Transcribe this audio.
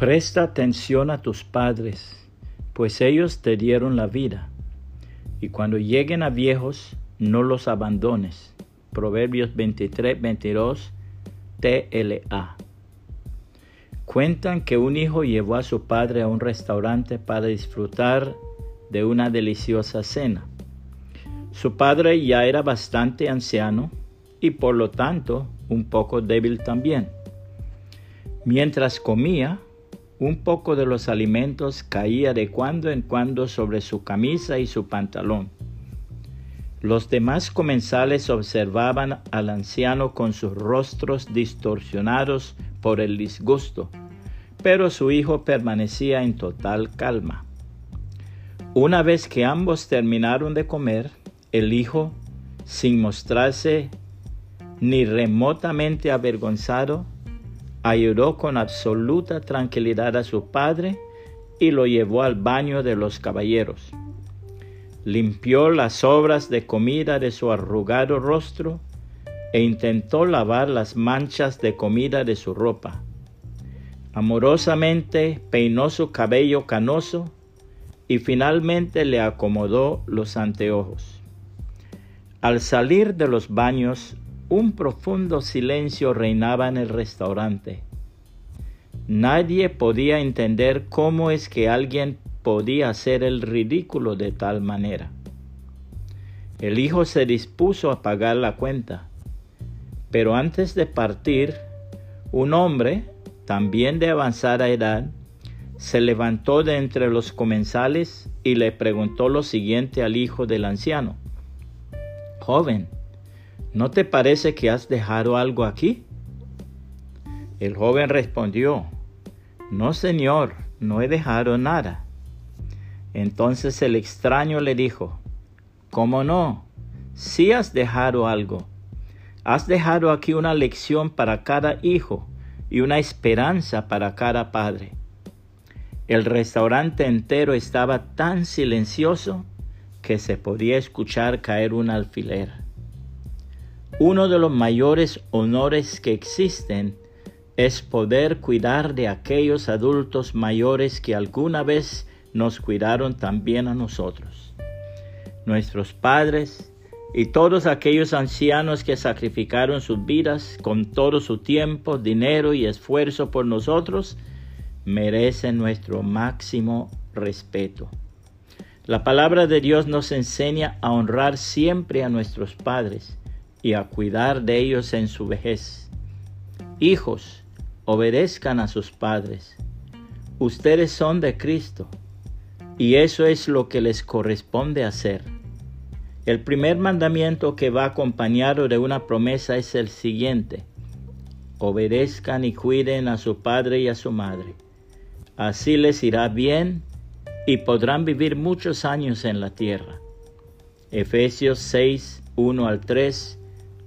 Presta atención a tus padres, pues ellos te dieron la vida, y cuando lleguen a viejos, no los abandones. Proverbios 23, 22, TLA. Cuentan que un hijo llevó a su padre a un restaurante para disfrutar de una deliciosa cena. Su padre ya era bastante anciano y por lo tanto un poco débil también. Mientras comía, un poco de los alimentos caía de cuando en cuando sobre su camisa y su pantalón. Los demás comensales observaban al anciano con sus rostros distorsionados por el disgusto, pero su hijo permanecía en total calma. Una vez que ambos terminaron de comer, el hijo, sin mostrarse ni remotamente avergonzado, ayudó con absoluta tranquilidad a su padre y lo llevó al baño de los caballeros. Limpió las sobras de comida de su arrugado rostro e intentó lavar las manchas de comida de su ropa. Amorosamente peinó su cabello canoso y finalmente le acomodó los anteojos. Al salir de los baños, un profundo silencio reinaba en el restaurante. Nadie podía entender cómo es que alguien podía hacer el ridículo de tal manera. El hijo se dispuso a pagar la cuenta, pero antes de partir, un hombre, también de avanzada edad, se levantó de entre los comensales y le preguntó lo siguiente al hijo del anciano. Joven, ¿no te parece que has dejado algo aquí? El joven respondió, No, señor, no he dejado nada. Entonces el extraño le dijo, ¿Cómo no? Sí has dejado algo. Has dejado aquí una lección para cada hijo y una esperanza para cada padre. El restaurante entero estaba tan silencioso que se podía escuchar caer un alfiler. Uno de los mayores honores que existen es poder cuidar de aquellos adultos mayores que alguna vez nos cuidaron también a nosotros. Nuestros padres y todos aquellos ancianos que sacrificaron sus vidas con todo su tiempo, dinero y esfuerzo por nosotros, merecen nuestro máximo respeto. La palabra de Dios nos enseña a honrar siempre a nuestros padres y a cuidar de ellos en su vejez. Hijos, obedezcan a sus padres. Ustedes son de Cristo y eso es lo que les corresponde hacer. El primer mandamiento que va acompañado de una promesa es el siguiente. Obedezcan y cuiden a su padre y a su madre. Así les irá bien y podrán vivir muchos años en la tierra. Efesios 6, 1 al 3